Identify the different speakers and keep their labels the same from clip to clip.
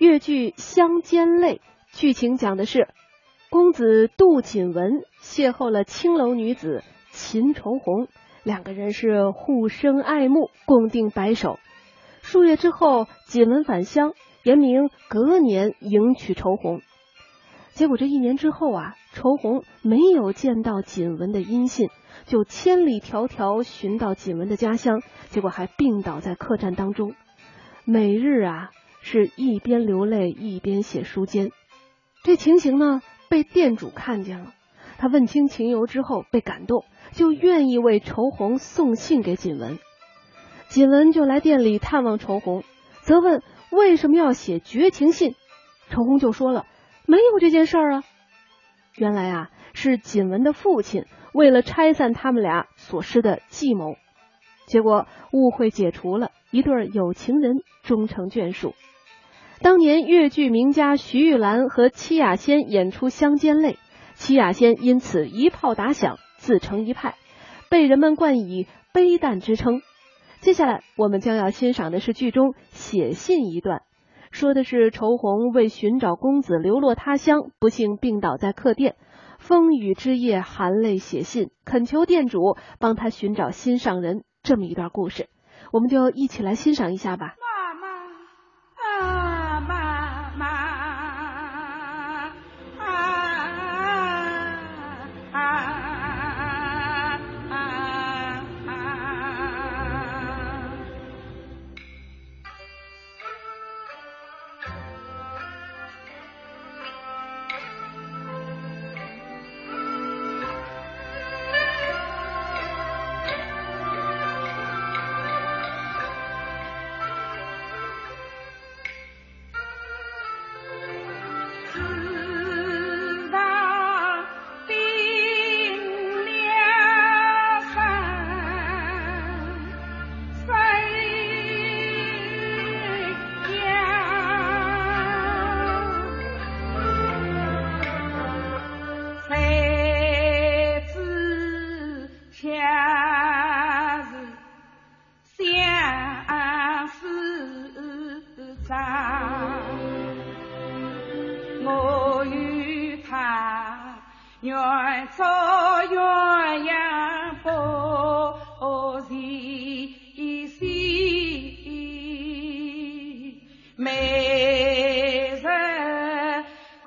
Speaker 1: 越剧《乡间泪》剧情讲的是，公子杜锦文邂逅了青楼女子秦愁红，两个人是互生爱慕，共定白首。数月之后，锦文返乡，严明隔年迎娶愁红。结果这一年之后啊，愁红没有见到锦文的音信，就千里迢迢寻到锦文的家乡，结果还病倒在客栈当中，每日啊。是一边流泪一边写书笺，这情形呢被店主看见了，他问清情由之后被感动，就愿意为愁红送信给锦文。锦文就来店里探望愁红，责问为什么要写绝情信。愁红就说了没有这件事儿啊。原来啊是锦文的父亲为了拆散他们俩所施的计谋，结果误会解除了，一对有情人终成眷属。当年越剧名家徐玉兰和戚雅仙演出《乡间泪》，戚雅仙因此一炮打响，自成一派，被人们冠以“悲旦”之称。接下来我们将要欣赏的是剧中写信一段，说的是愁红为寻找公子流落他乡，不幸病倒在客店，风雨之夜含泪写信，恳求店主帮他寻找心上人，这么一段故事，我们就一起来欣赏一下吧。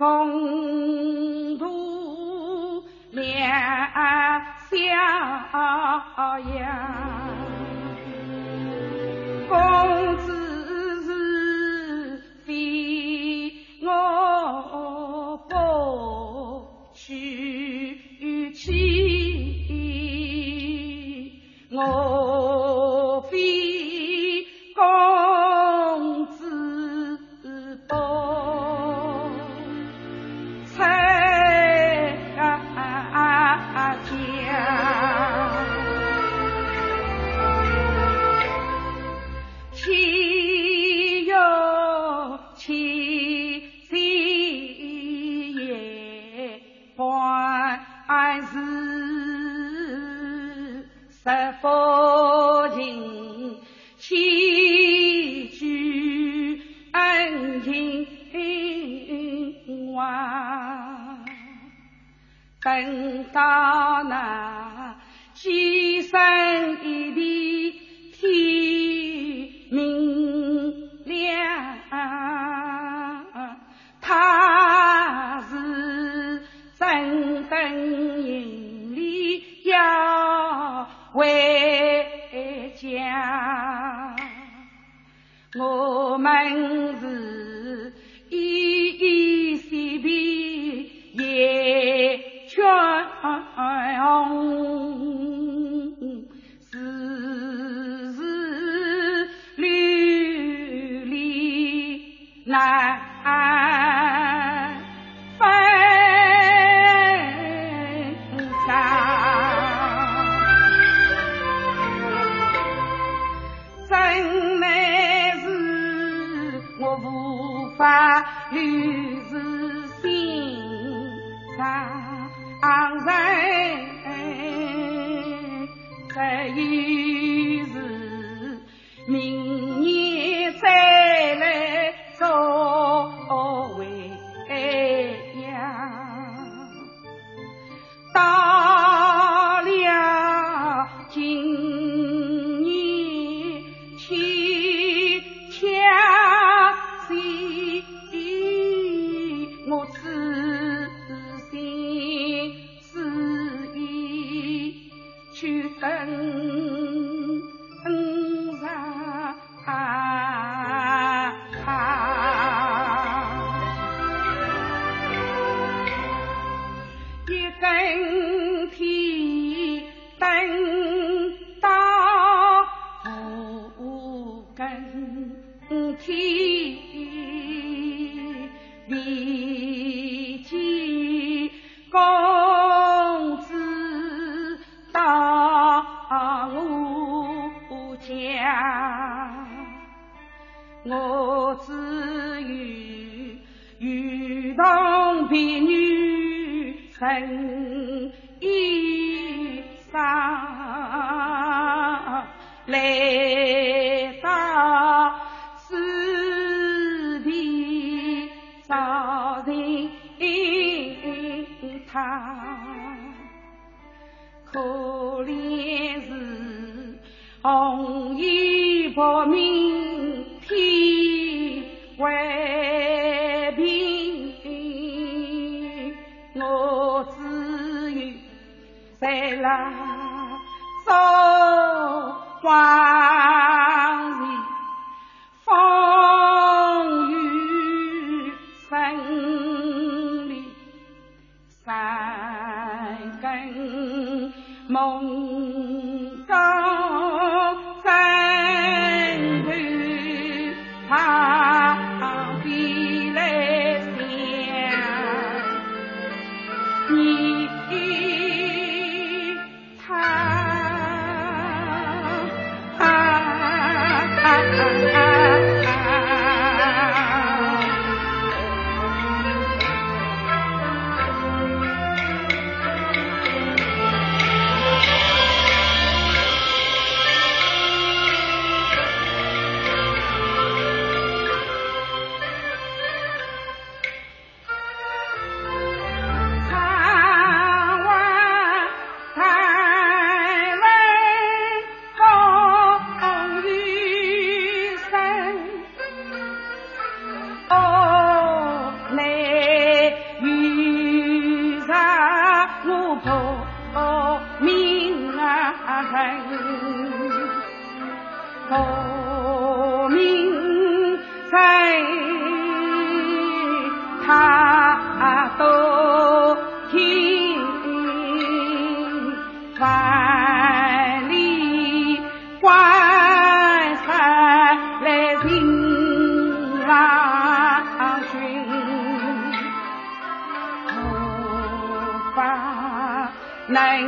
Speaker 2: 红度绵逍遥公子是非我不去记我等到那西山一地天明亮他是真生命里要回家。我们是在意。身天等到何更天，你几公子到我家，我只有与同婢女。成衣裳，来到此地找人他，可怜是红衣薄命天在那守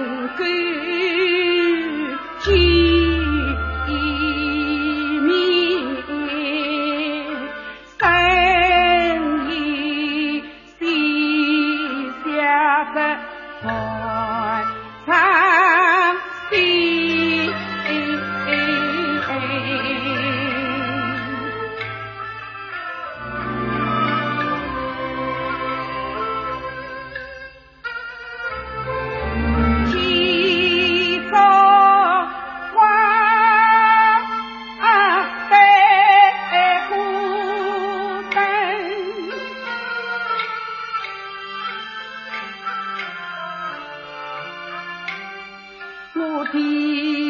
Speaker 2: 能够我提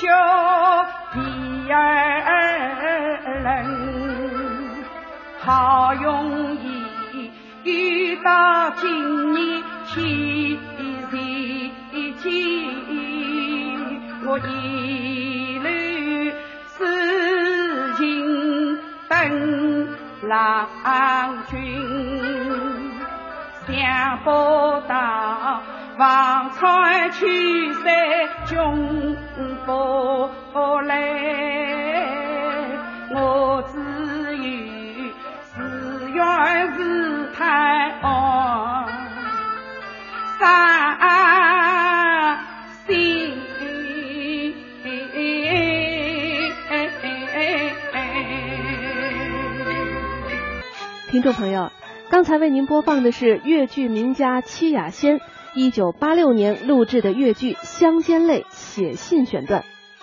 Speaker 2: 才教第二人。好容易遇到今年七夕节，我一路思情等郎君，想不到望穿秋山穷不来，我只有自怨自叹伤心。
Speaker 1: 听众朋友，刚刚才为您播放的是越剧名家戚雅仙一九八六年录制的越剧《乡间泪》写信选段。